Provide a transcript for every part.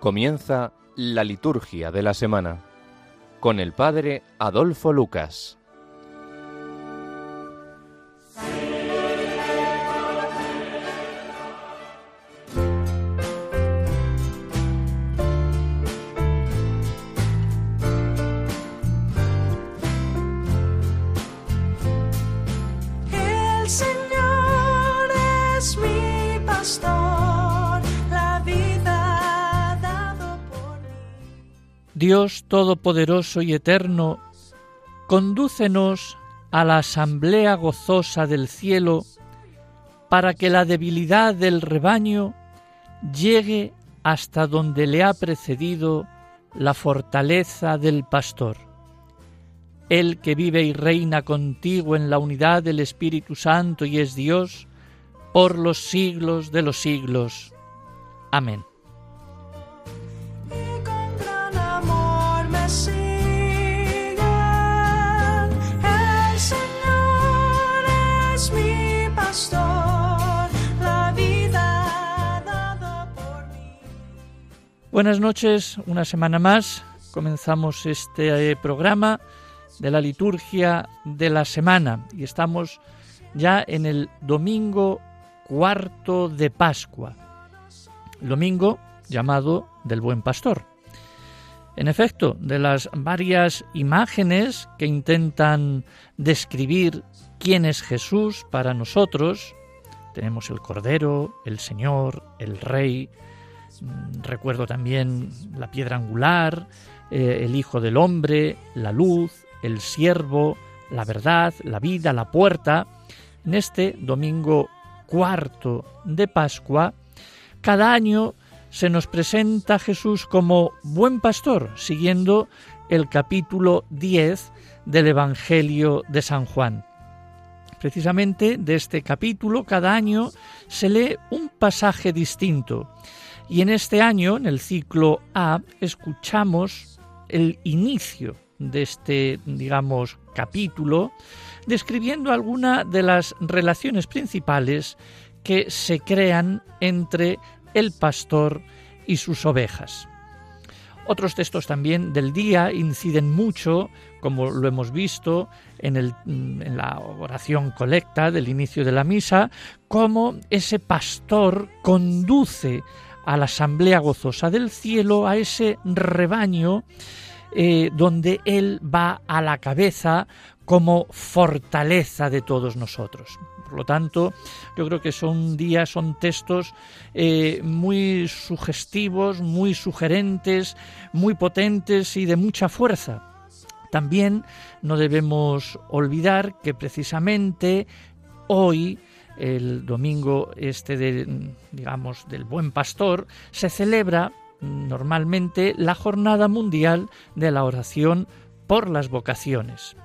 Comienza la liturgia de la semana con el Padre Adolfo Lucas. Dios Todopoderoso y Eterno, condúcenos a la asamblea gozosa del cielo, para que la debilidad del rebaño llegue hasta donde le ha precedido la fortaleza del pastor. El que vive y reina contigo en la unidad del Espíritu Santo y es Dios, por los siglos de los siglos. Amén. Buenas noches, una semana más. Comenzamos este eh, programa de la liturgia de la semana y estamos ya en el domingo cuarto de Pascua, domingo llamado del Buen Pastor. En efecto, de las varias imágenes que intentan describir quién es Jesús para nosotros, tenemos el Cordero, el Señor, el Rey, Recuerdo también la piedra angular, eh, el Hijo del Hombre, la luz, el siervo, la verdad, la vida, la puerta. En este domingo cuarto de Pascua, cada año se nos presenta Jesús como buen pastor, siguiendo el capítulo 10 del Evangelio de San Juan. Precisamente de este capítulo cada año se lee un pasaje distinto y en este año, en el ciclo A, escuchamos el inicio de este, digamos, capítulo, describiendo alguna de las relaciones principales que se crean entre el pastor y sus ovejas. Otros textos también del día inciden mucho, como lo hemos visto en, el- en la oración colecta del inicio de la misa, cómo ese pastor conduce a la asamblea gozosa del cielo, a ese rebaño eh, donde Él va a la cabeza como fortaleza de todos nosotros. Por lo tanto, yo creo que son días, son textos eh, muy sugestivos, muy sugerentes, muy potentes y de mucha fuerza. También no debemos olvidar que precisamente hoy, el domingo este de, digamos, del Buen Pastor, se celebra normalmente la Jornada Mundial de la Oración por las Vocaciones.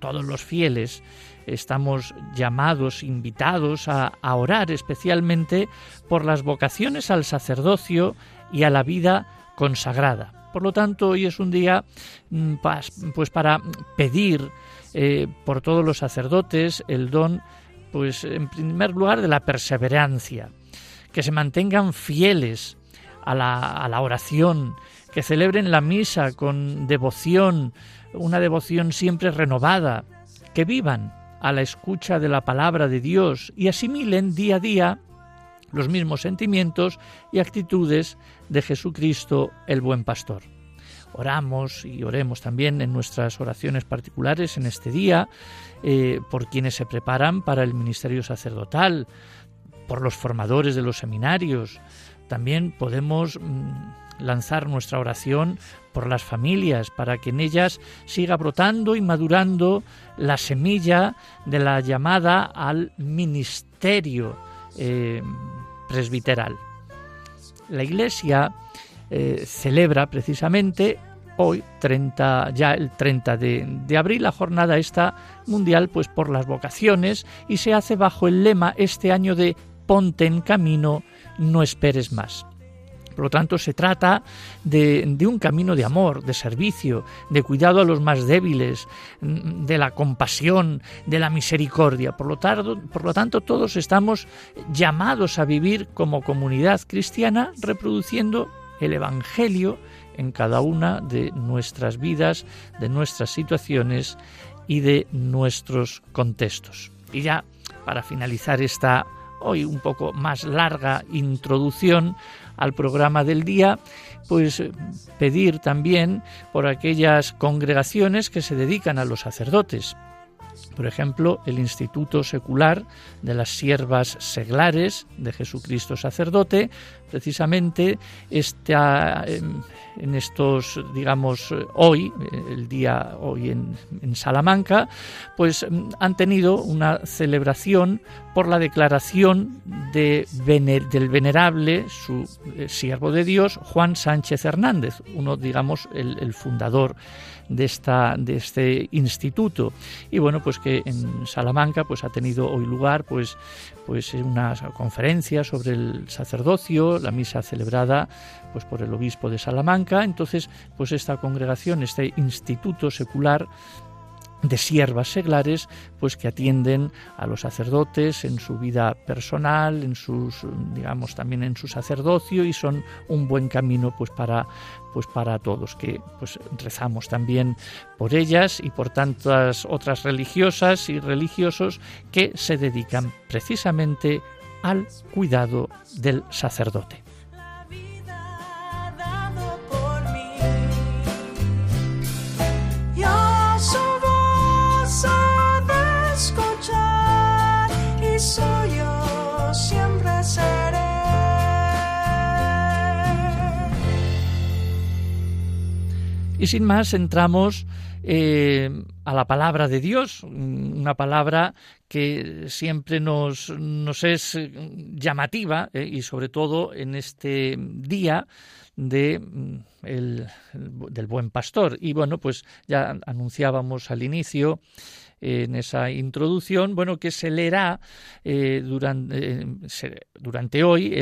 Todos los fieles estamos llamados, invitados a, orar especialmente por las vocaciones al sacerdocio y a la vida consagrada. Por lo tanto, hoy es un día mm, pues para pedir eh, por todos los sacerdotes el don, pues en primer lugar, de la perseverancia, que se mantengan fieles a la, a la oración, que celebren la misa con devoción, una devoción siempre renovada, que vivan a la escucha de la palabra de Dios y asimilen día a día los mismos sentimientos y actitudes de Jesucristo el buen pastor. Oramos y oremos también en nuestras oraciones particulares en este día eh, por quienes se preparan para el ministerio sacerdotal, por los formadores de los seminarios. También podemos mm, lanzar nuestra oración por las familias, para que en ellas siga brotando y madurando la semilla de la llamada al ministerio eh, presbiteral. La Iglesia eh, celebra precisamente hoy, 30, ya el 30 de, de abril, la jornada esta mundial pues por las vocaciones y se hace bajo el lema este año de ponte en camino, no esperes más. Por lo tanto, se trata de, un camino de amor, de servicio, de cuidado a los más débiles, de la compasión, de la misericordia. Por lo, tanto, por lo tanto, todos estamos llamados a vivir como comunidad cristiana reproduciendo el Evangelio en cada una de nuestras vidas, de nuestras situaciones y de nuestros contextos. Y ya para finalizar esta hoy un poco más larga introducción al programa del día, pues pedir también por aquellas congregaciones que se dedican a los sacerdotes, por ejemplo, el Instituto Secular de las Siervas Seglares de Jesucristo Sacerdote, precisamente está en estos, digamos, hoy, el día hoy en, Salamanca, pues han tenido una celebración por la declaración de del venerable, su eh, siervo de Dios, Juan Sánchez Hernández, uno, digamos, el fundador de, esta, de este instituto. Y bueno, pues que en Salamanca pues ha tenido hoy lugar pues, pues una conferencia sobre el sacerdocio, la misa celebrada pues por el obispo de Salamanca. Entonces, pues esta congregación, este instituto secular, de siervas seglares, pues que atienden a los sacerdotes en su vida personal, en sus, digamos, también en su sacerdocio y son un buen camino, pues para, pues para todos, que pues rezamos también por ellas y por tantas otras religiosas y religiosos que se dedican precisamente al cuidado del sacerdote. Y sin más entramos eh, a la palabra de Dios, una palabra que siempre nos, nos es llamativa eh, y sobre todo en este día de mm, el, del buen pastor. Y bueno, pues ya anunciábamos al inicio en esa introducción, bueno, que se leerá eh, durante, eh, durante, hoy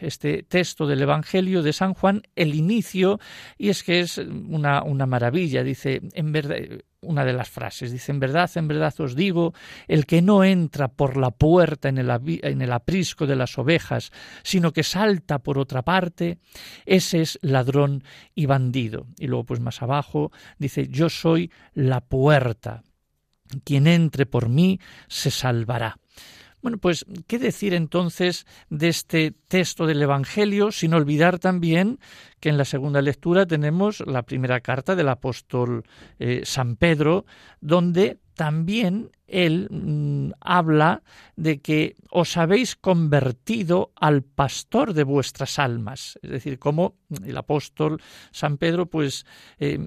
este texto del Evangelio de San Juan, el inicio, y es que es una, una maravilla, dice, en verdad, una de las frases. Dice, en verdad, en verdad os digo, el que no entra por la puerta en el, en el, aprisco de las ovejas, sino que salta por otra parte, ese es ladrón y bandido. Y luego, pues más abajo, dice, yo soy la puerta. Quien entre por mí se salvará. Bueno, pues, ¿qué decir entonces de este texto del Evangelio, sin olvidar también que en la segunda lectura tenemos la primera carta del apóstol eh, San Pedro, donde también él mm, habla de que os habéis convertido al pastor de vuestras almas. Es decir, como el apóstol San Pedro, pues eh,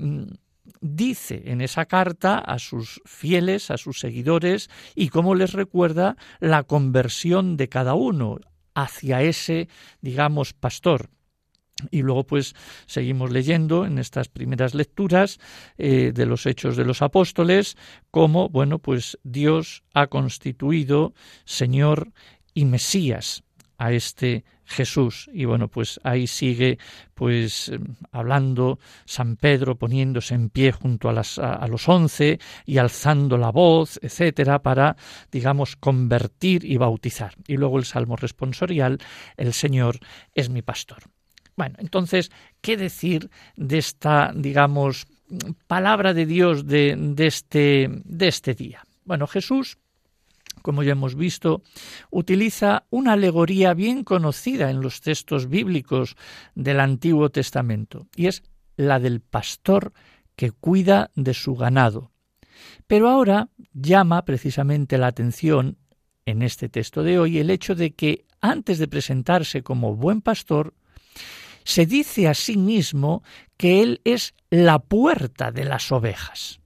dice en esa carta a sus fieles, a sus seguidores, y cómo les recuerda la conversión de cada uno hacia ese, digamos, pastor. Y luego pues seguimos leyendo en estas primeras lecturas eh, de los hechos de los apóstoles cómo, bueno, pues Dios ha constituido Señor y Mesías a este Jesús. Y bueno, pues ahí sigue pues hablando San Pedro poniéndose en pie junto a, las, a, los once y alzando la voz, etcétera, para, digamos, convertir y bautizar. Y luego el salmo responsorial, el Señor es mi pastor. Bueno, entonces, ¿qué decir de esta, digamos, palabra de Dios de, de, este, de este día? Bueno, Jesús como ya hemos visto, utiliza una alegoría bien conocida en los textos bíblicos del Antiguo Testamento, y es la del pastor que cuida de su ganado. Pero ahora llama precisamente la atención en este texto de hoy el hecho de que antes de presentarse como buen pastor, se dice a sí mismo que Él es la puerta de las ovejas.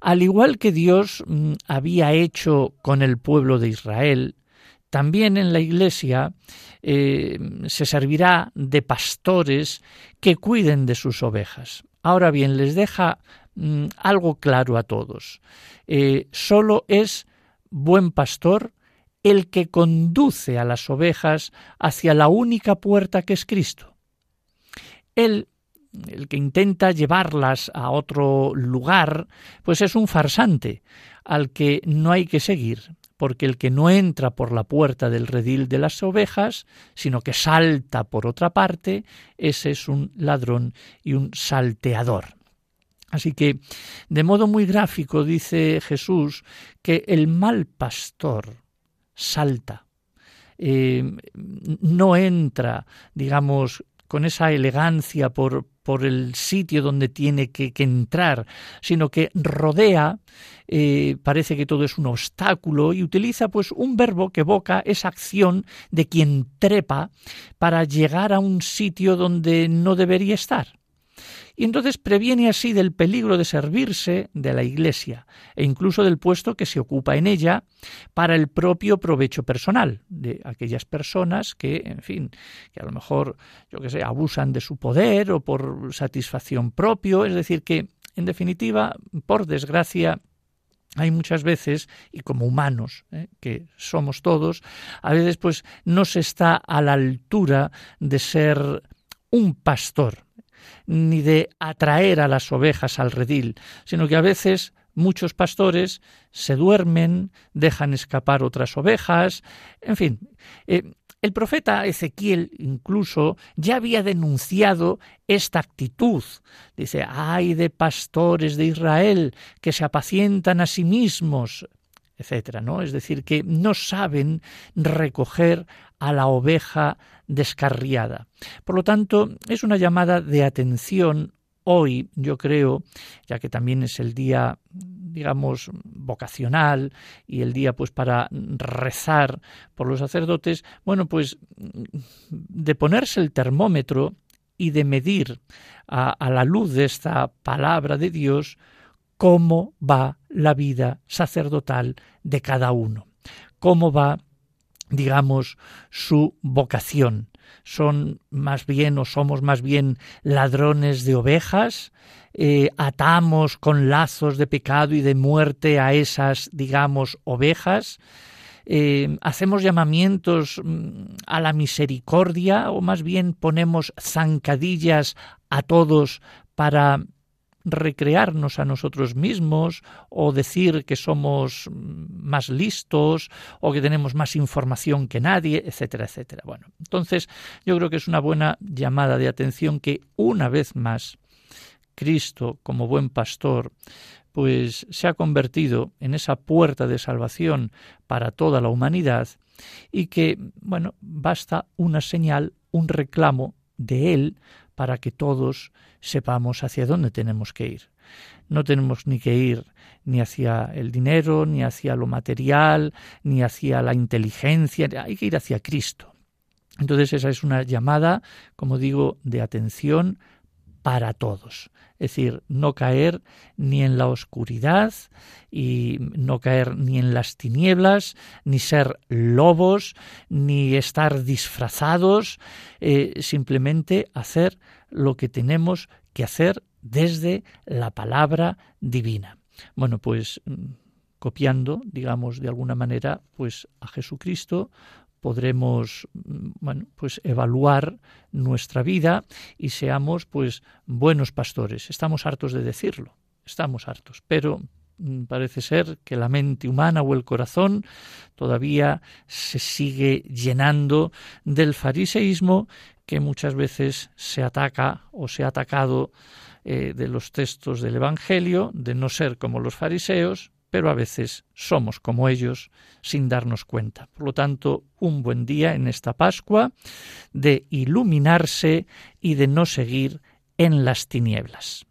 Al igual que Dios mm, había hecho con el pueblo de Israel, también en la Iglesia eh, se servirá de pastores que cuiden de sus ovejas. Ahora bien, les deja mm, algo claro a todos. Eh, solo es buen pastor el que conduce a las ovejas hacia la única puerta que es Cristo. Él el que intenta llevarlas a otro lugar, pues es un farsante al que no hay que seguir, porque el que no entra por la puerta del redil de las ovejas, sino que salta por otra parte, ese es un ladrón y un salteador. Así que, de modo muy gráfico, dice Jesús que el mal pastor salta, eh, no entra, digamos, con esa elegancia por, por el sitio donde tiene que, entrar, sino que rodea, eh, parece que todo es un obstáculo y utiliza pues un verbo que evoca esa acción de quien trepa para llegar a un sitio donde no debería estar y entonces previene así del peligro de servirse de la Iglesia e incluso del puesto que se ocupa en ella para el propio provecho personal de aquellas personas que, en fin, que a lo mejor, yo que sé, abusan de su poder o por satisfacción propio, es decir, que, en definitiva, por desgracia, hay muchas veces, y como humanos, ¿eh? que somos todos, a veces pues no se está a la altura de ser un pastor, ni de atraer a las ovejas al redil, sino que a veces muchos pastores se duermen, dejan escapar otras ovejas, en fin. Eh, el profeta Ezequiel incluso ya había denunciado esta actitud. Dice, ay de pastores de Israel que se apacientan a sí mismos, etcétera, ¿no? Es decir, que no saben recoger a la oveja descarriada. Por lo tanto, es una llamada de atención hoy, yo creo, ya que también es el día digamos vocacional y el día pues para rezar por los sacerdotes, bueno, pues de ponerse el termómetro y de medir a, a la luz de esta palabra de Dios cómo va la vida sacerdotal de cada uno, cómo va digamos, su vocación. Son más bien o somos más bien ladrones de ovejas, eh, atamos con lazos de pecado y de muerte a esas, digamos, ovejas, eh, hacemos llamamientos mm, a la misericordia o más bien ponemos zancadillas a todos para recrearnos a nosotros mismos o decir que somos más listos o que tenemos más información que nadie, etcétera, etcétera. Bueno, entonces yo creo que es una buena llamada de atención que una vez más Cristo, como buen pastor, pues se ha convertido en esa puerta de salvación para toda la humanidad y que, bueno, basta una señal, un reclamo de Él para que todos sepamos hacia dónde tenemos que ir. No tenemos ni que ir ni hacia el dinero, ni hacia lo material, ni hacia la inteligencia, hay que ir hacia Cristo. Entonces esa es una llamada, como digo, de atención para todos. Es decir, no caer ni en la oscuridad y no caer ni en las tinieblas, ni ser lobos, ni estar disfrazados, eh, simplemente hacer lo que tenemos que hacer desde la palabra divina. Bueno, pues mm, copiando, digamos, de alguna manera, pues a Jesucristo, podremos pues evaluar nuestra vida y seamos pues buenos pastores. Estamos hartos de decirlo, estamos hartos, pero mm, parece ser que la mente humana o el corazón todavía se sigue llenando del fariseísmo que muchas veces se ataca o se ha atacado eh, de los textos del Evangelio, de no ser como los fariseos, pero a veces somos como ellos sin darnos cuenta. Por lo tanto, un buen día en esta Pascua de iluminarse y de no seguir en las tinieblas.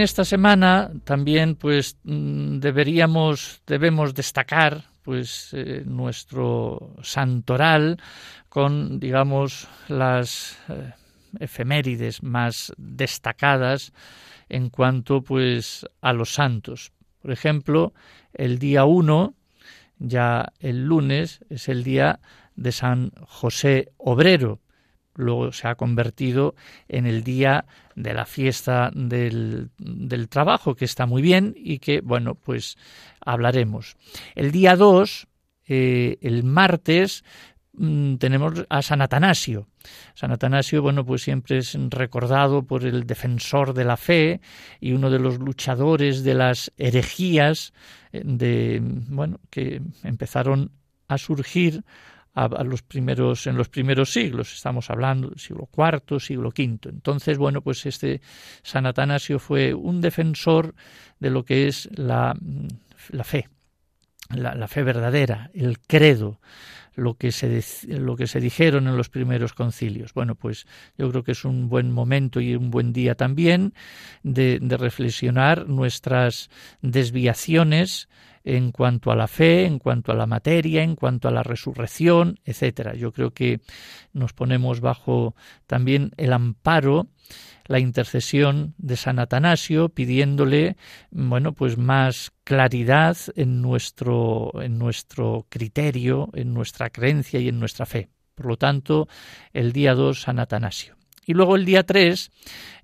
Esta semana también pues mm, deberíamos debemos destacar pues eh, nuestro santoral con digamos las eh, efemérides más destacadas en cuanto pues a los santos. Por ejemplo, el día 1, ya el lunes, es el día de San José Obrero. Luego se ha convertido en el día de la fiesta del, del trabajo, que está muy bien y que, bueno, pues hablaremos. El día 2, eh, el martes, mm, tenemos a San Atanasio. San Atanasio, bueno, pues siempre es recordado por el defensor de la fe y uno de los luchadores de las herejías eh, de, bueno, que empezaron a surgir a, los primeros en los primeros siglos estamos hablando del siglo IV siglo V entonces bueno pues este San Atanasio fue un defensor de lo que es la, la fe la, fe verdadera el credo lo que se lo que se dijeron en los primeros concilios. Bueno, pues yo creo que es un buen momento y un buen día también de reflexionar nuestras desviaciones en cuanto a la fe, en cuanto a la materia, en cuanto a la resurrección, etcétera. Yo creo que nos ponemos bajo también el amparo la intercesión de San Atanasio pidiéndole bueno pues más claridad en nuestro en nuestro criterio, en nuestra creencia y en nuestra fe. Por lo tanto, el día 2 San Atanasio. Y luego el día 3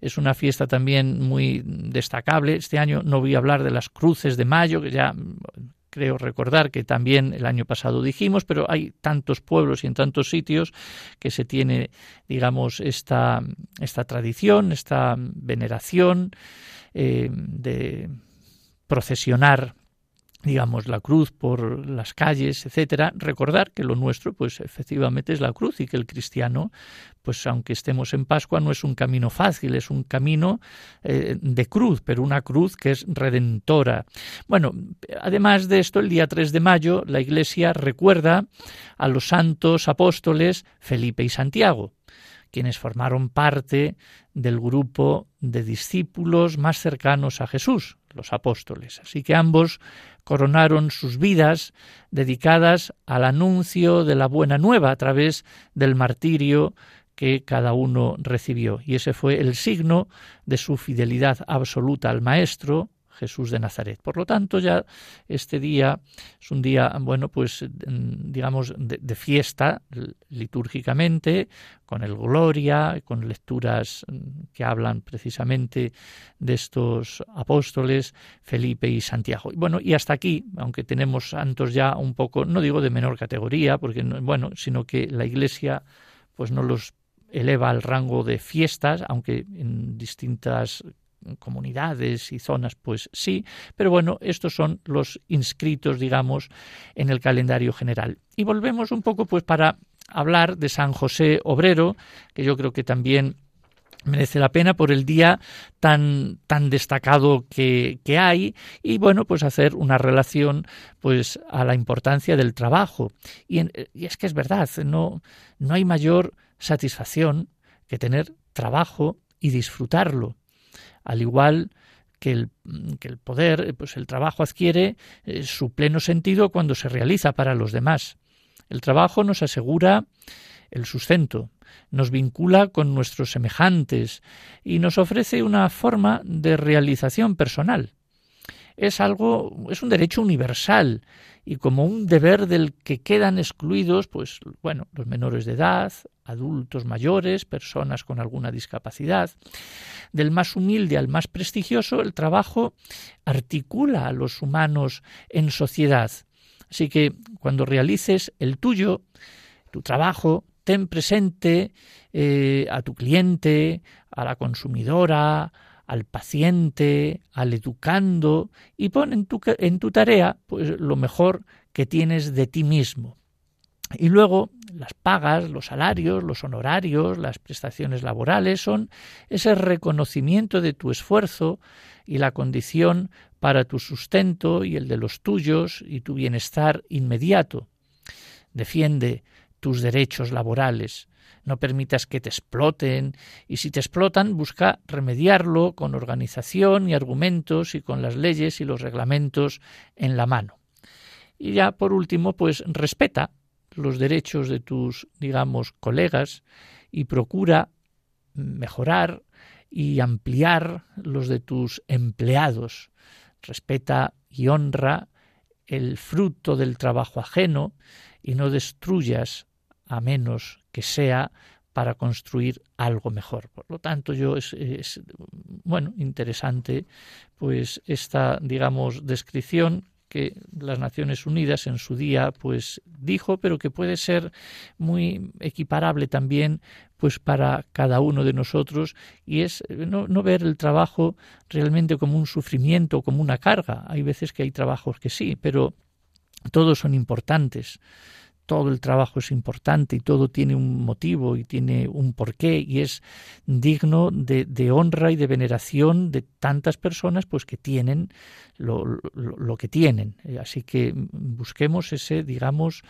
es una fiesta también muy destacable. Este año no voy a hablar de las cruces de mayo, que ya creo recordar que también el año pasado dijimos, pero hay tantos pueblos y en tantos sitios que se tiene, digamos, esta, esta tradición, esta veneración eh, de procesionar digamos, la cruz por las calles, etcétera, recordar que lo nuestro, pues efectivamente es la cruz y que el cristiano, pues aunque estemos en Pascua, no es un camino fácil, es un camino eh, de cruz, pero una cruz que es redentora. Bueno, además de esto, el día 3 de mayo, la Iglesia recuerda a los santos apóstoles Felipe y Santiago quienes formaron parte del grupo de discípulos más cercanos a Jesús, los apóstoles. Así que ambos coronaron sus vidas dedicadas al anuncio de la buena nueva a través del martirio que cada uno recibió. Y ese fue el signo de su fidelidad absoluta al Maestro, Jesús de Nazaret. Por lo tanto, ya este día es un día, bueno, pues digamos de, fiesta litúrgicamente, con el Gloria, con lecturas que hablan precisamente de estos apóstoles, Felipe y Santiago. Bueno, y hasta aquí, aunque tenemos santos ya un poco, no digo de menor categoría, porque bueno, sino que la Iglesia pues no los eleva al rango de fiestas, aunque en distintas comunidades y zonas, pues sí, pero bueno, estos son los inscritos, digamos, en el calendario general. Y volvemos un poco, pues, para hablar de San José Obrero, que yo creo que también merece la pena por el día tan tan destacado que, que, hay y bueno pues hacer una relación pues a la importancia del trabajo y, y es que es verdad no no hay mayor satisfacción que tener trabajo y disfrutarlo al igual que el, poder, pues el trabajo adquiere eh, su pleno sentido cuando se realiza para los demás. El trabajo nos asegura el sustento, nos vincula con nuestros semejantes y nos ofrece una forma de realización personal. Es algo, es un derecho universal y como un deber del que quedan excluidos, pues bueno, los menores de edad, adultos mayores, personas con alguna discapacidad. Del más humilde al más prestigioso, el trabajo articula a los humanos en sociedad. Así que cuando realices el tuyo, tu trabajo, ten presente eh, a tu cliente, a la consumidora, al paciente, al educando y pon en tu, tarea pues, lo mejor que tienes de ti mismo. Y luego las pagas, los salarios, los honorarios, las prestaciones laborales son ese reconocimiento de tu esfuerzo y la condición para tu sustento y el de los tuyos y tu bienestar inmediato. Defiende tus derechos laborales, no permitas que te exploten y si te explotan busca remediarlo con organización y argumentos y con las leyes y los reglamentos en la mano. Y ya por último, pues respeta los derechos de tus, digamos, colegas y procura mejorar y ampliar los de tus empleados. Respeta y honra el fruto del trabajo ajeno y no destruyas a menos que sea para construir algo mejor. Por lo tanto, yo es, bueno interesante pues esta digamos descripción que las Naciones Unidas en su día pues dijo, pero que puede ser muy equiparable también pues para cada uno de nosotros y es no ver el trabajo realmente como un sufrimiento, como una carga. Hay veces que hay trabajos que sí, pero todos son importantes todo el trabajo es importante y todo tiene un motivo y tiene un porqué y es digno de, honra y de veneración de tantas personas pues que tienen lo, que tienen. Así que busquemos ese, digamos,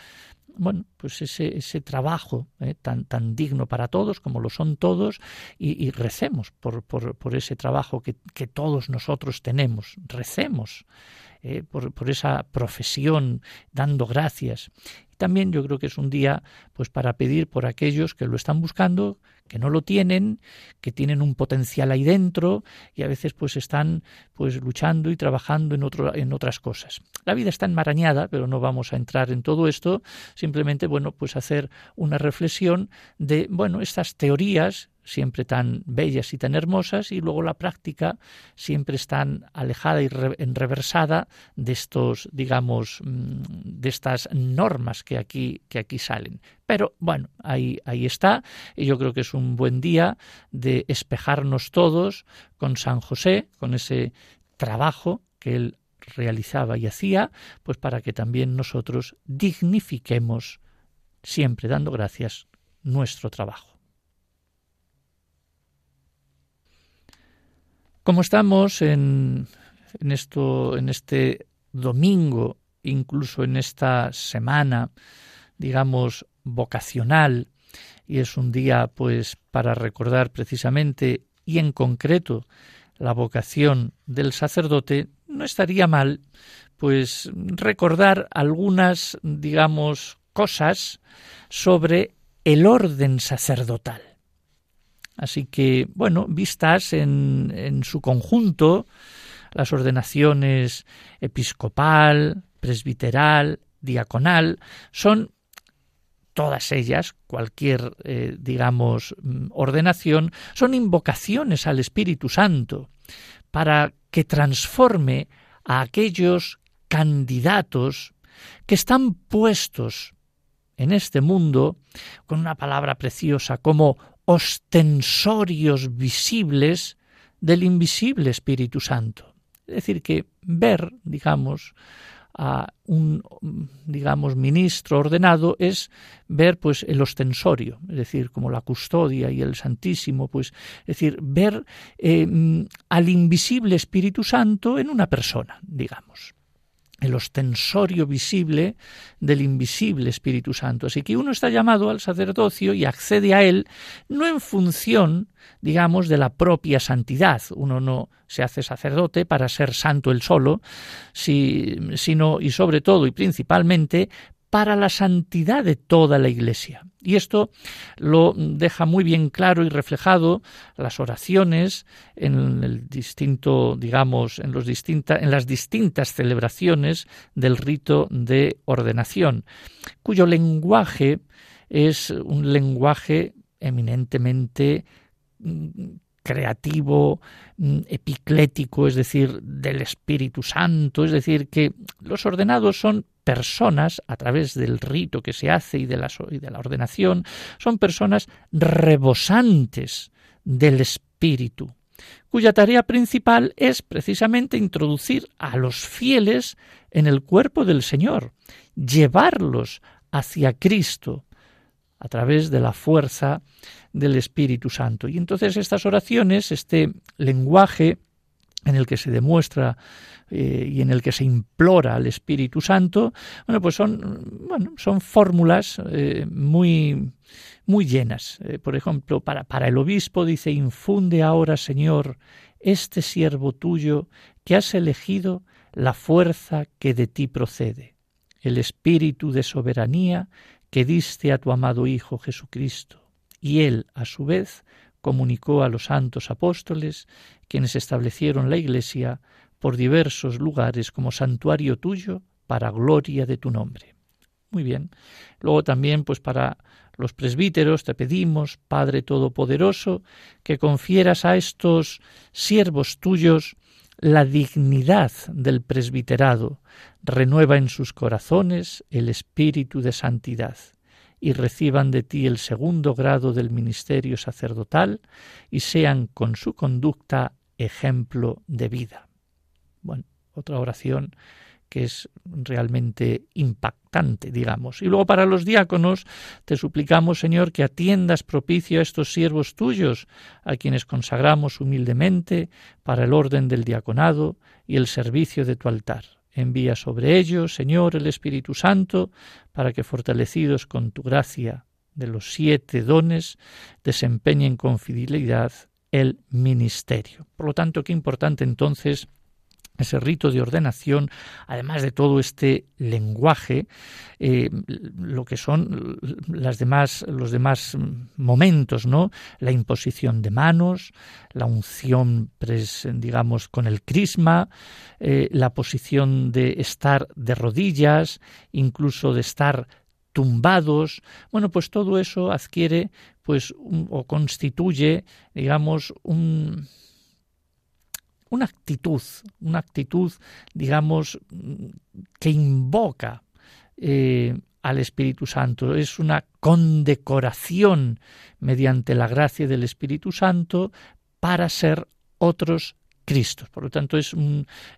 bueno, pues ese, ese trabajo eh, tan, tan digno para todos como lo son todos y, recemos por, por, por, ese trabajo que, que todos nosotros tenemos. Recemos eh, por, por, esa profesión, dando gracias. También yo creo que es un día pues para pedir por aquellos que lo están buscando, que no lo tienen, que tienen un potencial ahí dentro y a veces pues están pues luchando y trabajando en otro, en otras cosas. La vida está enmarañada, pero no vamos a entrar en todo esto, simplemente bueno, pues hacer una reflexión de bueno, estas teorías siempre tan bellas y tan hermosas, y luego la práctica siempre es tan alejada y enreversada de estos, digamos, mm, de estas normas que aquí, que aquí salen. Pero bueno, ahí, ahí está, y yo creo que es un buen día de espejarnos todos con San José, con ese trabajo que él realizaba y hacía, pues para que también nosotros dignifiquemos, siempre dando gracias, nuestro trabajo. Como estamos en, en, esto, en este domingo, incluso en esta semana, digamos, vocacional, y es un día, pues, para recordar precisamente y en concreto la vocación del sacerdote, no estaría mal, pues, recordar algunas, digamos, cosas sobre el orden sacerdotal. Así que, bueno, vistas en, en su conjunto, las ordenaciones episcopal, presbiteral, diaconal, son todas ellas, cualquier, eh, digamos, mm, ordenación, son invocaciones al Espíritu Santo para que transforme a aquellos candidatos que están puestos en este mundo con una palabra preciosa como ostensorios visibles del invisible Espíritu Santo. Es decir, que ver, digamos, a un digamos ministro ordenado es ver pues el ostensorio es decir como la custodia y el santísimo pues es decir ver eh, al invisible Espíritu Santo en una persona digamos el ostensorio visible del invisible Espíritu Santo. Así que uno está llamado al sacerdocio y accede a él no en función, digamos, de la propia santidad. Uno no se hace sacerdote para ser santo él solo, sino y sobre todo y principalmente para la santidad de toda la Iglesia. Y esto lo deja muy bien claro y reflejado las oraciones en el distinto, digamos, en, los en las distintas celebraciones del rito de ordenación, cuyo lenguaje es un lenguaje eminentemente mm, creativo, mm, epiclético, es decir, del Espíritu Santo, es decir, que los ordenados son personas, a través del rito que se hace y de la, y de la ordenación, son personas rebosantes del Espíritu, cuya tarea principal es precisamente introducir a los fieles en el cuerpo del Señor, llevarlos hacia Cristo a través de la fuerza del Espíritu Santo. Y entonces estas oraciones, este lenguaje en el que se demuestra eh, y en el que se implora al Espíritu Santo, bueno, pues son, son fórmulas eh, muy, muy llenas. Eh, por ejemplo, para, para el obispo dice, infunde ahora, Señor, este siervo tuyo que has elegido la fuerza que de ti procede, el espíritu de soberanía que diste a tu amado Hijo Jesucristo. Y él, a su vez, comunicó a los santos apóstoles, quienes establecieron la Iglesia por diversos lugares como santuario tuyo para gloria de tu nombre. Muy bien. Luego también, pues para los presbíteros te pedimos, Padre Todopoderoso, que confieras a estos siervos tuyos la dignidad del presbiterado, renueva en sus corazones el espíritu de santidad y reciban de ti el segundo grado del ministerio sacerdotal y sean con su conducta ejemplo de vida. Bueno, otra oración que es realmente impactante, digamos. Y luego para los diáconos te suplicamos, Señor, que atiendas propicio a estos siervos tuyos, a quienes consagramos humildemente para el orden del diaconado y el servicio de tu altar. Envía sobre ellos, Señor, el Espíritu Santo, para que, fortalecidos con tu gracia de los siete dones, desempeñen con fidelidad el ministerio. Por lo tanto, qué importante entonces ese rito de ordenación, además de todo este lenguaje, eh, lo que son las demás, los demás momentos, ¿no? La imposición de manos, la unción, digamos, con el crisma, eh, la posición de estar de rodillas, incluso de estar tumbados. Bueno, pues todo eso adquiere, pues, o constituye, digamos, un una actitud, una actitud, digamos, que invoca eh, al Espíritu Santo. Es una condecoración mediante la gracia del Espíritu Santo para ser otros Cristos. Por lo tanto, es,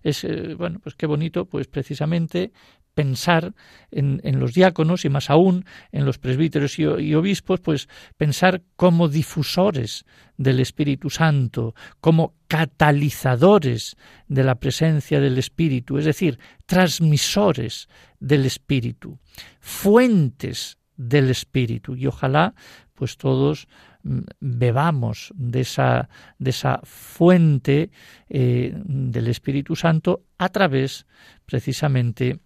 es eh, bueno, pues qué bonito, pues precisamente pensar en, los diáconos y más aún en los presbíteros y, obispos, pues pensar como difusores del Espíritu Santo, como catalizadores de la presencia del Espíritu, es decir, transmisores del Espíritu, fuentes del Espíritu. Y ojalá, pues todos mm, bebamos de esa, de esa fuente eh, del Espíritu Santo a través precisamente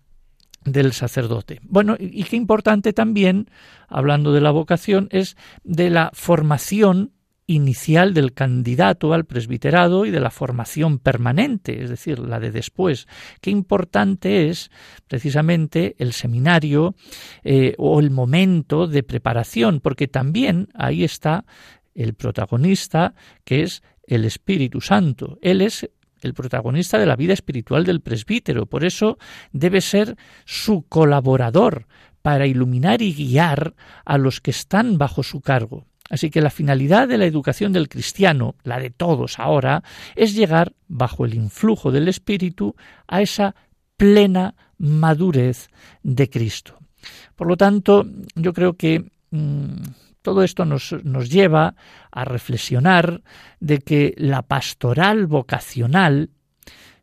del sacerdote. Bueno, y qué importante también, hablando de la vocación, es de la formación inicial del candidato al presbiterado y de la formación permanente, es decir, la de después. Qué importante es precisamente el seminario eh, o el momento de preparación, porque también ahí está el protagonista, que es el Espíritu Santo. Él es el protagonista de la vida espiritual del presbítero. Por eso debe ser su colaborador para iluminar y guiar a los que están bajo su cargo. Así que la finalidad de la educación del cristiano, la de todos ahora, es llegar, bajo el influjo del Espíritu, a esa plena madurez de Cristo. Por lo tanto, yo creo que mm, todo esto nos, nos lleva a reflexionar de que la pastoral vocacional,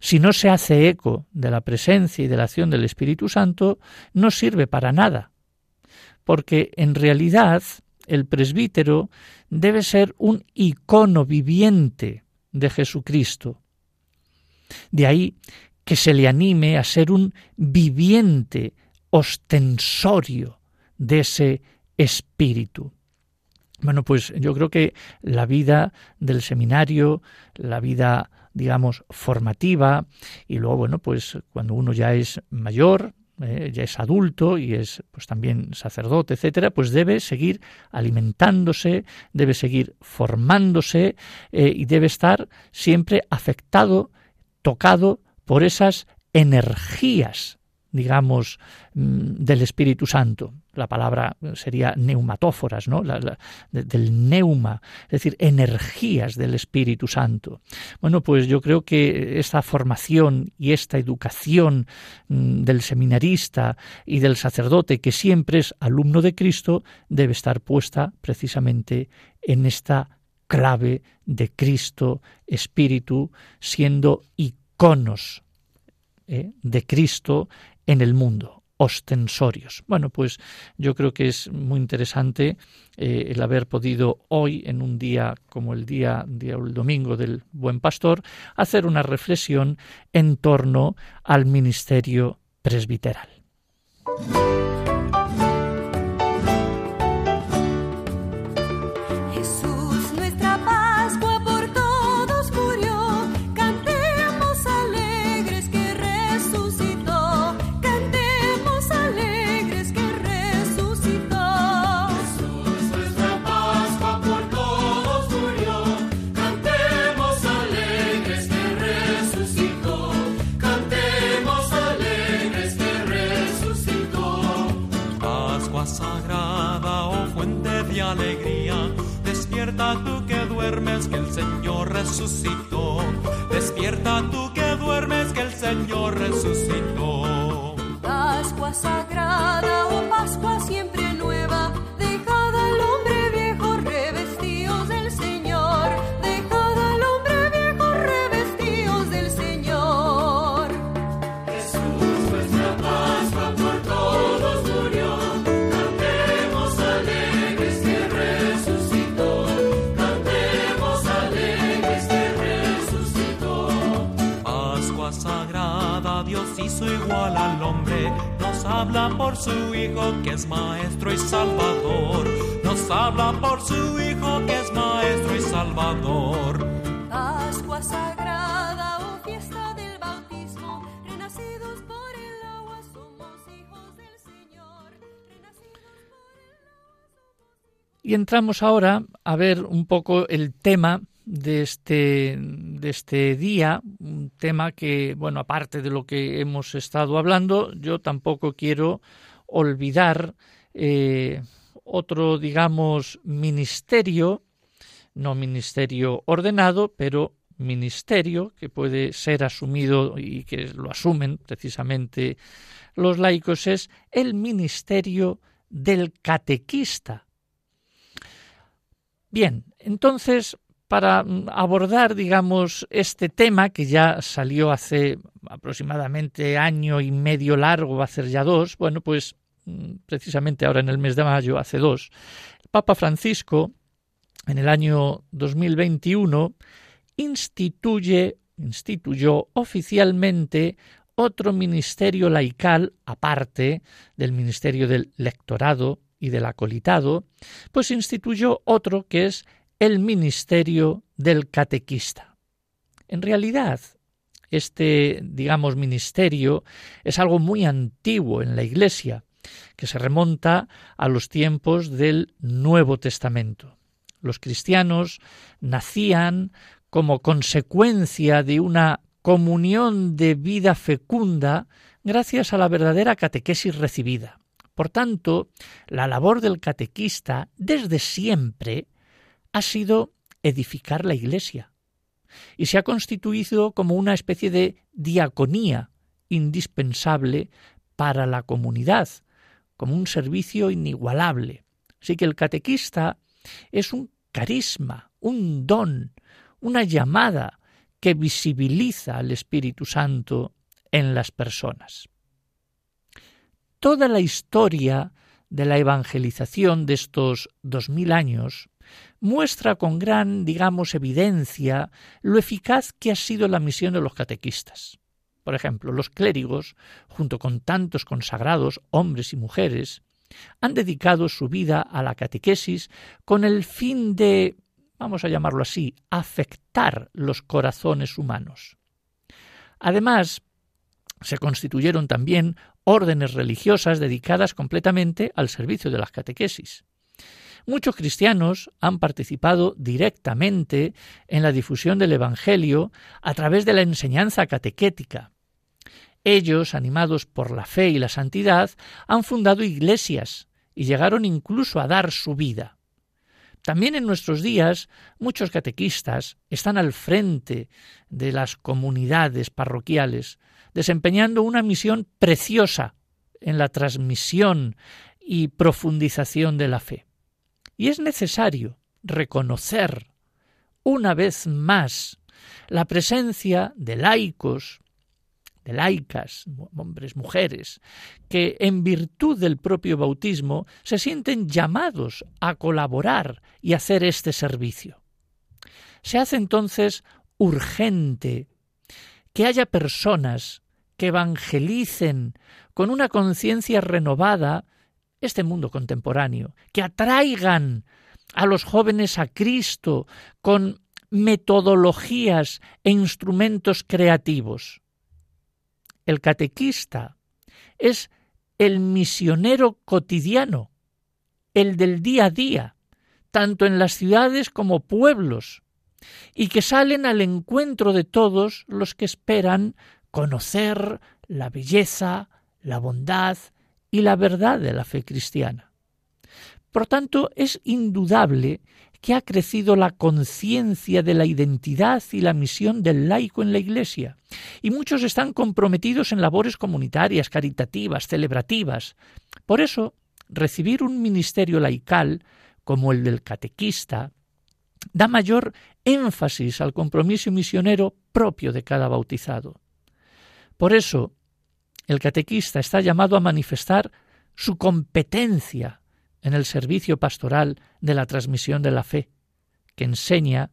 si no se hace eco de la presencia y de la acción del Espíritu Santo, no sirve para nada, porque en realidad el presbítero debe ser un icono viviente de Jesucristo. De ahí que se le anime a ser un viviente ostensorio de ese espíritu. Bueno, pues yo creo que la vida del seminario, la vida, digamos, formativa, y luego, bueno, pues cuando uno ya es mayor, eh, ya es adulto y es pues también sacerdote, etcétera, pues debe seguir alimentándose, debe seguir formándose eh, y debe estar siempre afectado, tocado por esas energías digamos, mm, del Espíritu Santo. La palabra sería neumatóforas, ¿no? del neuma, es decir, energías del Espíritu Santo. Bueno, pues yo creo que esta formación y esta educación mm, del seminarista y del sacerdote, que siempre es alumno de Cristo, debe estar puesta precisamente en esta clave de Cristo Espíritu, siendo iconos ¿eh? de Cristo en el mundo ostensorios. Bueno, pues yo creo que es muy interesante eh, el haber podido hoy, en un día como el día, día el domingo del Buen Pastor, hacer una reflexión en torno al ministerio presbiteral. Resucitó. Despierta tú que duermes, que el Señor resucitó. Pascua sagrada, habla por su Hijo que es Maestro y Salvador, nos habla por su Hijo que es Maestro y Salvador. Pascua sagrada, oh fiesta del bautismo, renacidos por el agua somos hijos del Señor. Y entramos ahora a ver un poco el tema de este, de este día, un tema que, bueno, aparte de lo que hemos estado hablando, yo tampoco quiero olvidar eh, otro, digamos, ministerio, no ministerio ordenado, pero ministerio que puede ser asumido y que lo asumen precisamente los laicos, es el ministerio del catequista. Bien, entonces para mm, abordar, digamos, este tema que ya salió hace aproximadamente año y medio largo, va a ser ya dos, bueno, pues mm, precisamente ahora en el mes de mayo, hace dos, el Papa Francisco, en el año 2021, instituye, instituyó oficialmente otro ministerio laical aparte del ministerio del lectorado y del acolitado, pues instituyó otro que es el ministerio del catequista. En realidad, este, digamos, ministerio es algo muy antiguo en la Iglesia, que se remonta a los tiempos del Nuevo Testamento. Los cristianos nacían como consecuencia de una comunión de vida fecunda gracias a la verdadera catequesis recibida. Por tanto, la labor del catequista desde siempre ha sido edificar la Iglesia y se ha constituido como una especie de diaconía indispensable para la comunidad, como un servicio inigualable. Así que el catequista es un carisma, un don, una llamada que visibiliza al Espíritu Santo en las personas. Toda la historia de la evangelización de estos dos mil años muestra con gran, digamos, evidencia lo eficaz que ha sido la misión de los catequistas. Por ejemplo, los clérigos, junto con tantos consagrados, hombres y mujeres, han dedicado su vida a la catequesis con el fin de, vamos a llamarlo así, afectar los corazones humanos. Además, se constituyeron también órdenes religiosas dedicadas completamente al servicio de las catequesis. Muchos cristianos han participado directamente en la difusión del Evangelio a través de la enseñanza catequética. Ellos, animados por la fe y la santidad, han fundado iglesias y llegaron incluso a dar su vida. También en nuestros días muchos catequistas están al frente de las comunidades parroquiales, desempeñando una misión preciosa en la transmisión y profundización de la fe. Y es necesario reconocer una vez más la presencia de laicos, de laicas, hombres, mujeres, que en virtud del propio bautismo se sienten llamados a colaborar y hacer este servicio. Se hace entonces urgente que haya personas que evangelicen con una conciencia renovada este mundo contemporáneo, que atraigan a los jóvenes a Cristo con metodologías e instrumentos creativos. El catequista es el misionero cotidiano, el del día a día, tanto en las ciudades como pueblos, y que salen al encuentro de todos los que esperan conocer la belleza, la bondad y la verdad de la fe cristiana. Por tanto, es indudable que ha crecido la conciencia de la identidad y la misión del laico en la Iglesia, y muchos están comprometidos en labores comunitarias, caritativas, celebrativas. Por eso, recibir un ministerio laical, como el del catequista, da mayor énfasis al compromiso misionero propio de cada bautizado. Por eso, el catequista está llamado a manifestar su competencia en el servicio pastoral de la transmisión de la fe, que enseña,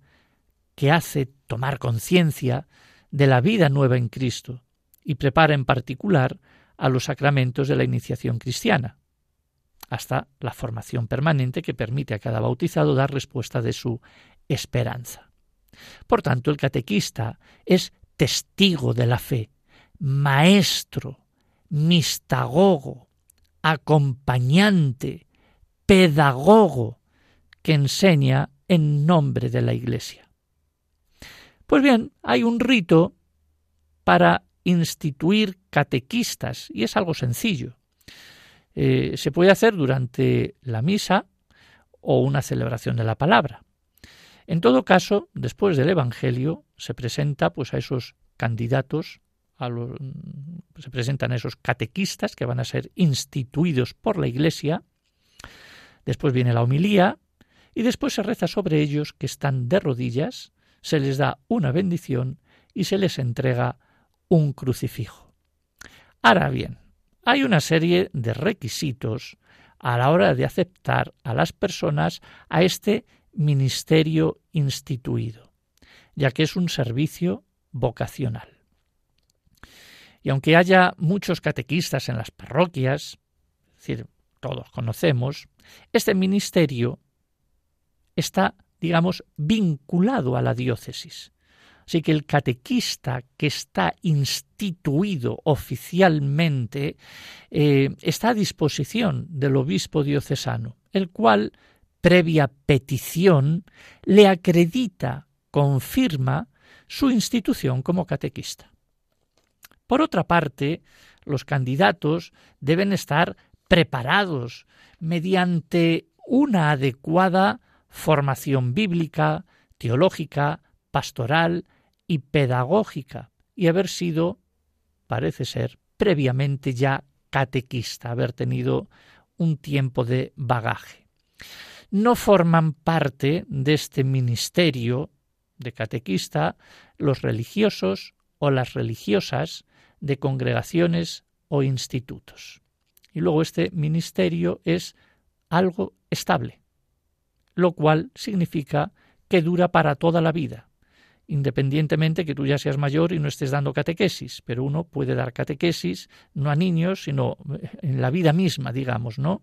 que hace tomar conciencia de la vida nueva en Cristo y prepara en particular a los sacramentos de la iniciación cristiana, hasta la formación permanente que permite a cada bautizado dar respuesta de su esperanza. Por tanto, el catequista es testigo de la fe, maestro, mistagogo, acompañante, pedagogo, que enseña en nombre de la Iglesia. Pues bien, hay un rito para instituir catequistas y es algo sencillo. Eh, se puede hacer durante la misa o una celebración de la palabra. En todo caso, después del Evangelio se presenta pues a esos candidatos, se presentan esos catequistas que van a ser instituidos por la Iglesia. Después viene la homilía y después se reza sobre ellos que están de rodillas, se les da una bendición y se les entrega un crucifijo. Ahora bien, hay una serie de requisitos a la hora de aceptar a las personas a este ministerio instituido, ya que es un servicio vocacional. Y aunque haya muchos catequistas en las parroquias, es decir, todos conocemos, este ministerio está, digamos, vinculado a la diócesis. Así que el catequista que está instituido oficialmente eh, está a disposición del obispo diocesano, el cual previa petición, le acredita, confirma su institución como catequista. Por otra parte, los candidatos deben estar preparados mediante una adecuada formación bíblica, teológica, pastoral y pedagógica, y haber sido, parece ser, previamente ya catequista, haber tenido un tiempo de bagaje. No forman parte de este ministerio de catequista los religiosos o las religiosas de congregaciones o institutos. Y luego este ministerio es algo estable, lo cual significa que dura para toda la vida, independientemente que tú ya seas mayor y no estés dando catequesis, pero uno puede dar catequesis no a niños, sino en la vida misma, digamos, ¿no?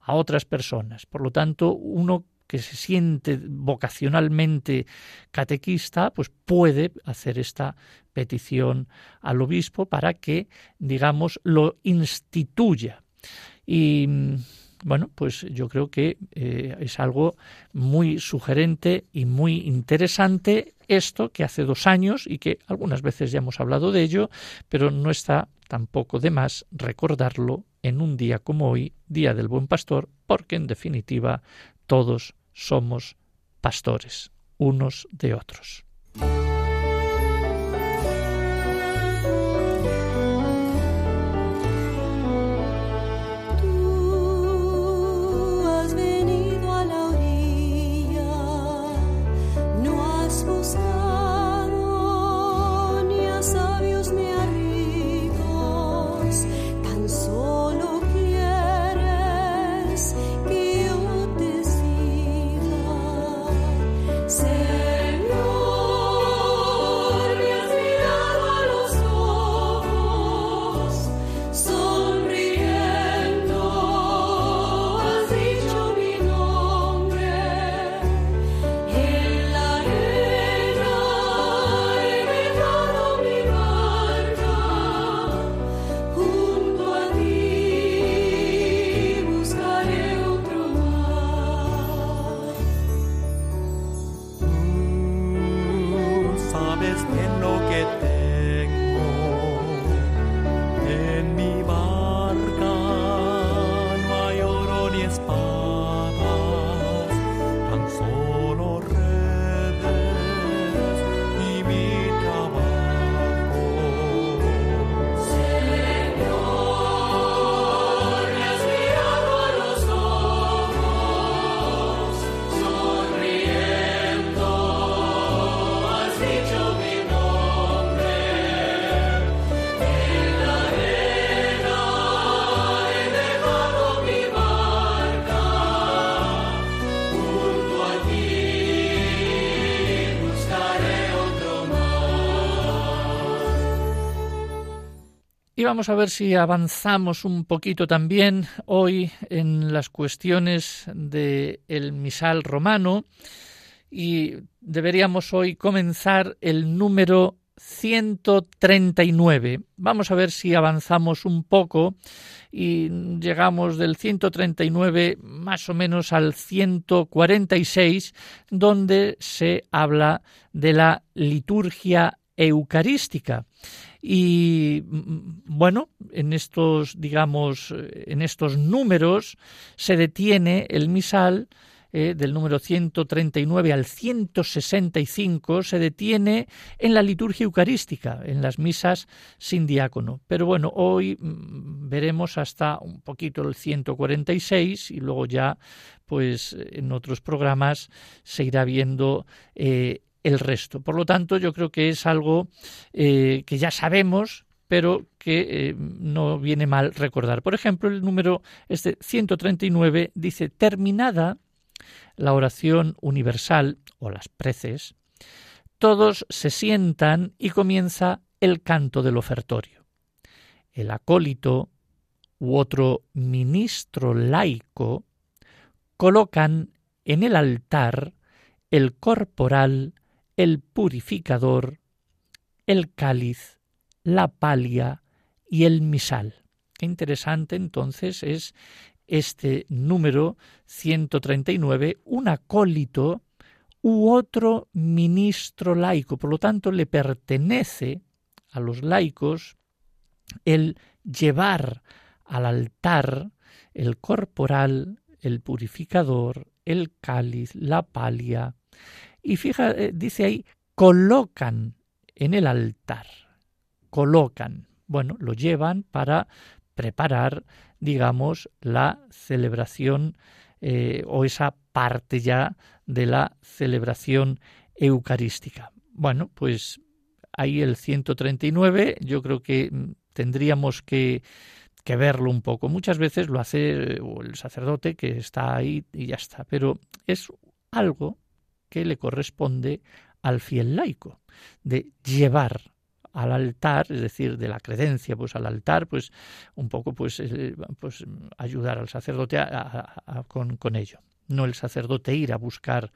a otras personas. Por lo tanto, uno que se siente vocacionalmente catequista, pues puede hacer esta petición al obispo para que, digamos, lo instituya. Y bueno, pues yo creo que eh, es algo muy sugerente y muy interesante esto que hace dos años y que algunas veces ya hemos hablado de ello, pero no está tampoco de más recordarlo en un día como hoy, Día del Buen Pastor, porque en definitiva todos somos pastores unos de otros. Y vamos a ver si avanzamos un poquito también hoy en las cuestiones del el misal romano y deberíamos hoy comenzar el número 139. Vamos a ver si avanzamos un poco y llegamos del 139 más o menos al 146, donde se habla de la liturgia eucarística. Y bueno, en estos, digamos, en estos números se detiene el misal eh, del número 139 al 165 se detiene en la liturgia eucarística, en las misas sin diácono. Pero bueno, hoy mm, veremos hasta un poquito el 146 y luego ya, pues en otros programas se irá viendo eh, el resto. Por lo tanto, yo creo que es algo eh, que ya sabemos, pero que no viene mal recordar. Por ejemplo, el número este 139 dice terminada la oración universal o las preces, todos se sientan y comienza el canto del ofertorio. El acólito u otro ministro laico colocan en el altar el corporal, el purificador, el cáliz, la palia y el misal. Qué interesante entonces es este número 139 un acólito u otro ministro laico. Por lo tanto, le pertenece a los laicos el llevar al altar el corporal, el purificador, el cáliz, la palia. Y fija, eh, dice ahí, colocan en el altar. Colocan. Bueno, lo llevan para preparar digamos, la celebración eh, o esa parte ya de la celebración eucarística. Bueno, pues ahí el 139 yo creo que tendríamos que, que verlo un poco. Muchas veces lo hace el sacerdote que está ahí y ya está, pero es algo que le corresponde al fiel laico, de llevar al altar, es decir, de la credencia pues al altar, pues un poco pues, eh, pues ayudar al sacerdote con, con, ello. No el sacerdote ir a buscar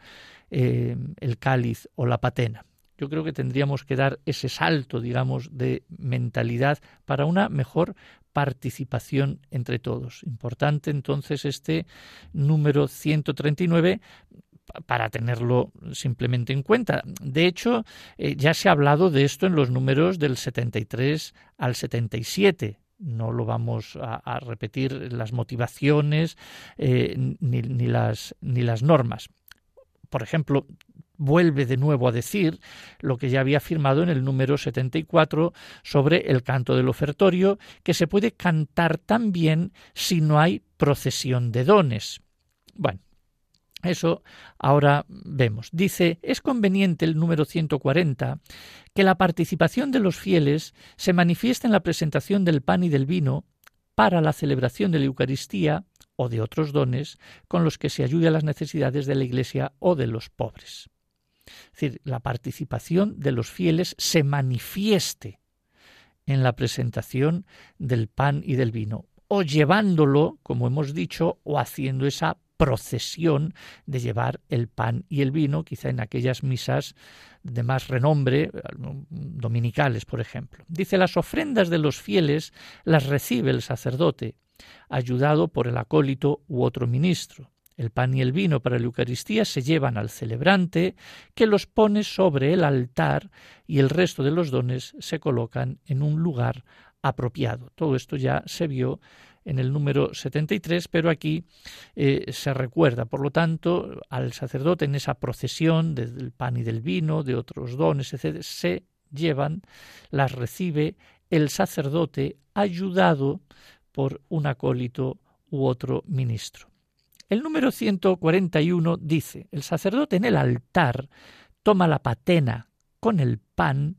eh, el cáliz o la patena. Yo creo que tendríamos que dar ese salto, digamos, de mentalidad para una mejor participación entre todos. Importante entonces este número 139 para tenerlo simplemente en cuenta. De hecho, eh, ya se ha hablado de esto en los números del 73 al 77 no lo vamos a, repetir las motivaciones eh, ni, las, ni las normas. Por ejemplo, vuelve de nuevo a decir lo que ya había afirmado en el número 74 sobre el canto del ofertorio, que se puede cantar también si no hay procesión de dones. Bueno, eso ahora vemos. Dice, es conveniente el número 140 que la participación de los fieles se manifieste en la presentación del pan y del vino para la celebración de la Eucaristía o de otros dones con los que se ayude a las necesidades de la Iglesia o de los pobres. Es decir, la participación de los fieles se manifieste en la presentación del pan y del vino, o llevándolo, como hemos dicho, o haciendo esa procesión de llevar el pan y el vino, quizá en aquellas misas de más renombre, dominicales, por ejemplo. Dice, las ofrendas de los fieles las recibe el sacerdote, ayudado por el acólito u otro ministro. El pan y el vino para la Eucaristía se llevan al celebrante, que los pone sobre el altar y el resto de los dones se colocan en un lugar apropiado. Todo esto ya se vio en el número 73, pero aquí eh, se recuerda, por lo tanto, al sacerdote en esa procesión del pan y del vino, de otros dones, etc., se llevan, las recibe el sacerdote ayudado por un acólito u otro ministro. El número 141 dice, el sacerdote en el altar toma la patena con el pan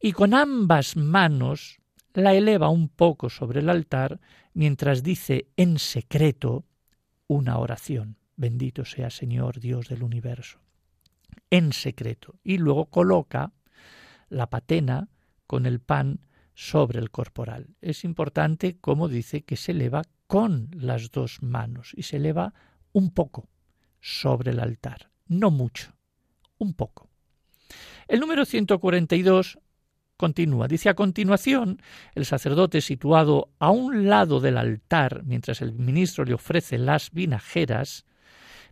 y con ambas manos la eleva un poco sobre el altar mientras dice en secreto una oración. Bendito sea Señor Dios del universo. En secreto. Y luego coloca la patena con el pan sobre el corporal. Es importante, como dice, que se eleva con las dos manos y se eleva un poco sobre el altar, no mucho, un poco. El número 142 continúa. Dice a continuación, el sacerdote situado a un lado del altar, mientras el ministro le ofrece las vinajeras,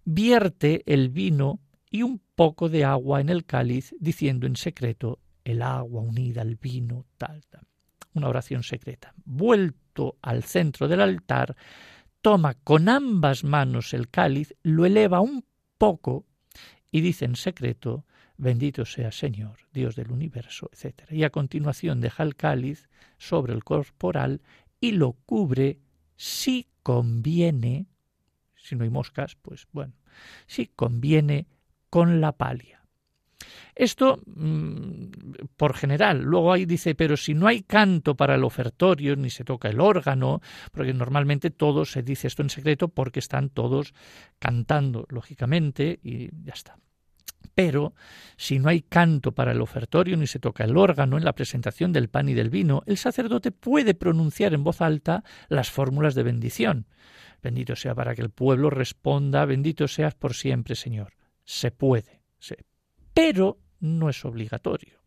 vierte el vino y un poco de agua en el cáliz, diciendo en secreto, el agua unida al vino, tal, tal. Una oración secreta. Vuelto al centro del altar, toma con ambas manos el cáliz, lo eleva un poco y dice en secreto, bendito sea Señor, Dios del universo, etc. Y a continuación deja el cáliz sobre el corporal y lo cubre si conviene, si no hay moscas, pues bueno, si conviene con la palia. Esto mm, por general. Luego ahí dice, pero si no hay canto para el ofertorio, ni se toca el órgano, porque normalmente todo se dice esto en secreto porque están todos cantando, lógicamente, y ya está. Pero si no hay canto para el ofertorio ni se toca el órgano en la presentación del pan y del vino, el sacerdote puede pronunciar en voz alta las fórmulas de bendición. Bendito sea para que el pueblo responda, bendito seas por siempre, Señor. Se puede, pero no es obligatorio.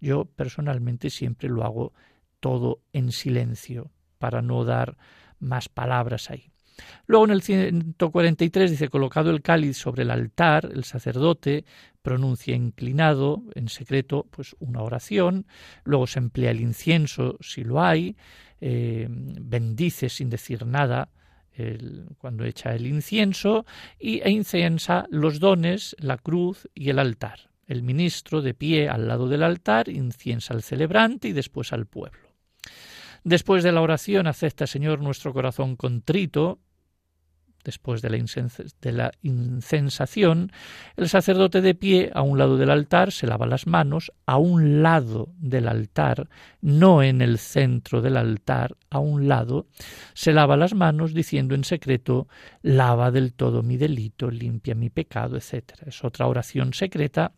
Yo personalmente siempre lo hago todo en silencio para no dar más palabras ahí. Luego en el 143 dice, colocado el cáliz sobre el altar, el sacerdote pronuncia inclinado, en secreto, pues una oración, luego se emplea el incienso si lo hay, eh, bendice sin decir nada, cuando echa el incienso y, e inciensa los dones, la cruz y el altar. El ministro de pie al lado del altar inciensa al celebrante y después al pueblo. Después de la oración acepta, Señor, nuestro corazón contrito. Después de la, de incensación, el sacerdote de pie a un lado del altar se lava las manos, a un lado del altar, no en el centro del altar, a un lado, se lava las manos diciendo en secreto, lava del todo mi delito, limpia mi pecado, etc. Es otra oración secreta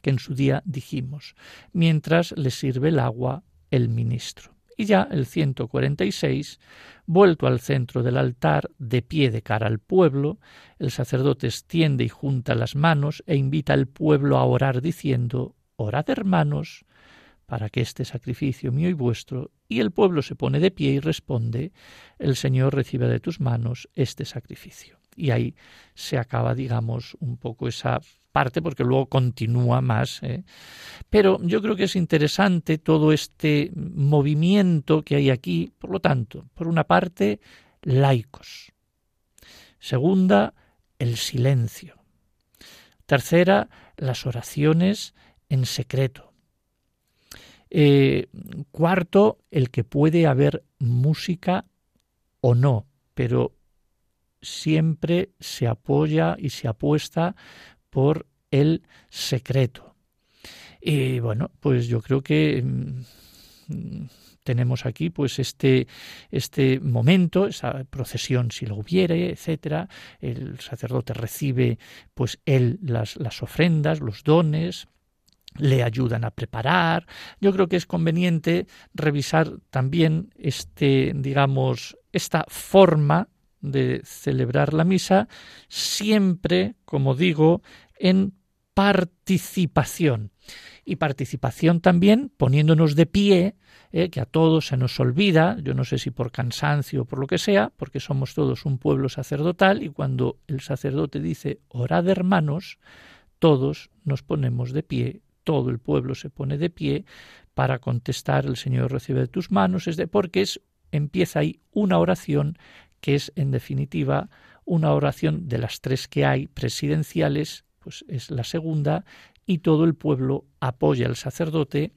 que en su día dijimos, mientras le sirve el agua el ministro. Y ya el 146, vuelto al centro del altar, de pie de cara al pueblo, el sacerdote extiende y junta las manos e invita al pueblo a orar diciendo, Orad hermanos, para que este sacrificio mío y vuestro, y el pueblo se pone de pie y responde, el Señor recibe de tus manos este sacrificio. Y ahí se acaba, digamos, un poco esa parte porque luego continúa más. ¿eh? Pero yo creo que es interesante todo este movimiento que hay aquí, por lo tanto, por una parte, laicos. Segunda, el silencio. Tercera, las oraciones en secreto. Eh, cuarto, el que puede haber música o no, pero siempre se apoya y se apuesta por el secreto. Y bueno, pues yo creo que mm, tenemos aquí pues este este momento esa procesión si lo hubiere etcétera el sacerdote recibe pues él las, las ofrendas los dones le ayudan a preparar yo creo que es conveniente revisar también este digamos esta forma de celebrar la misa siempre como digo en participación. Y participación también poniéndonos de pie, eh, que a todos se nos olvida, yo no sé si por cansancio o por lo que sea, porque somos todos un pueblo sacerdotal y cuando el sacerdote dice orad hermanos, todos nos ponemos de pie, todo el pueblo se pone de pie para contestar el Señor recibe de tus manos, es de porque es empieza ahí una oración que es en definitiva una oración de las tres que hay presidenciales pues es la segunda, y todo el pueblo apoya al sacerdote,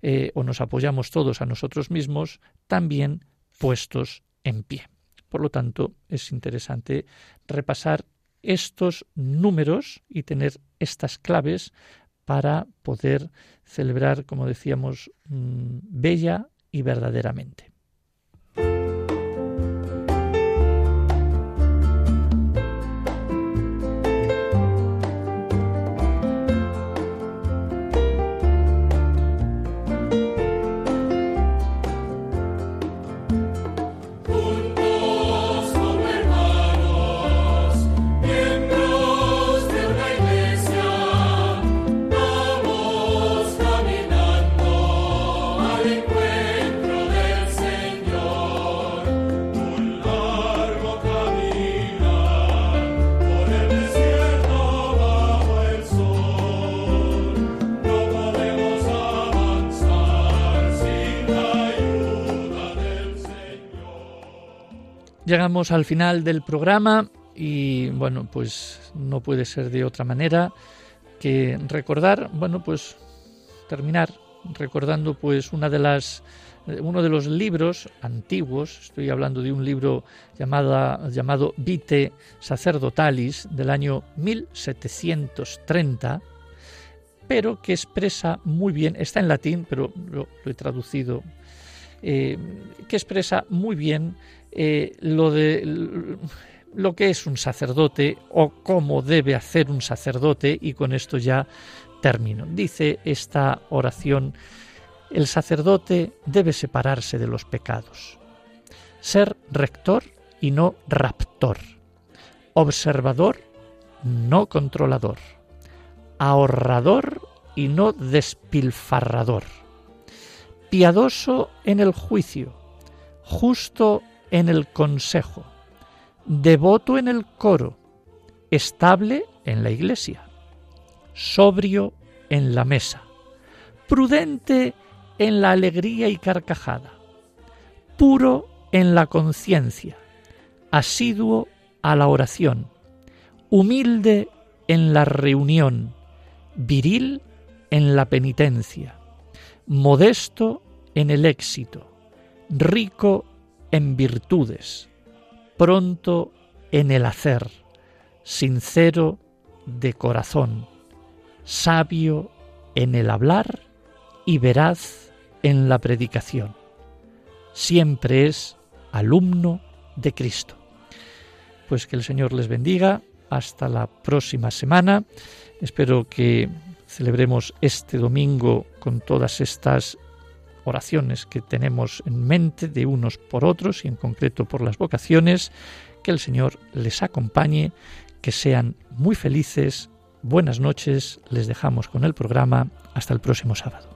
eh, o nos apoyamos todos a nosotros mismos, también puestos en pie. Por lo tanto, es interesante repasar estos números y tener estas claves para poder celebrar, como decíamos, mm, bella y verdaderamente. Llegamos al final del programa y bueno, pues no puede ser de otra manera que recordar, bueno, pues terminar recordando pues una de las uno de los libros antiguos, estoy hablando de un libro llamada, llamado Vite Sacerdotalis del año 1730, pero que expresa muy bien, está en latín, pero lo, he traducido, eh, que expresa muy bien eh, lo de lo que es un sacerdote o cómo debe hacer un sacerdote y con esto ya termino. Dice esta oración, el sacerdote debe separarse de los pecados, ser rector y no raptor, observador, no controlador, ahorrador y no despilfarrador, piadoso en el juicio, justo en el consejo, devoto en el coro, estable en la iglesia, sobrio en la mesa, prudente en la alegría y carcajada, puro en la conciencia, asiduo a la oración, humilde en la reunión, viril en la penitencia, modesto en el éxito, rico en virtudes, pronto en el hacer, sincero de corazón, sabio en el hablar y veraz en la predicación. Siempre es alumno de Cristo. Pues que el Señor les bendiga. Hasta la próxima semana. Espero que celebremos este domingo con todas estas oraciones que tenemos en mente de unos por otros y en concreto por las vocaciones, que el Señor les acompañe, que sean muy felices, buenas noches, les dejamos con el programa, hasta el próximo sábado.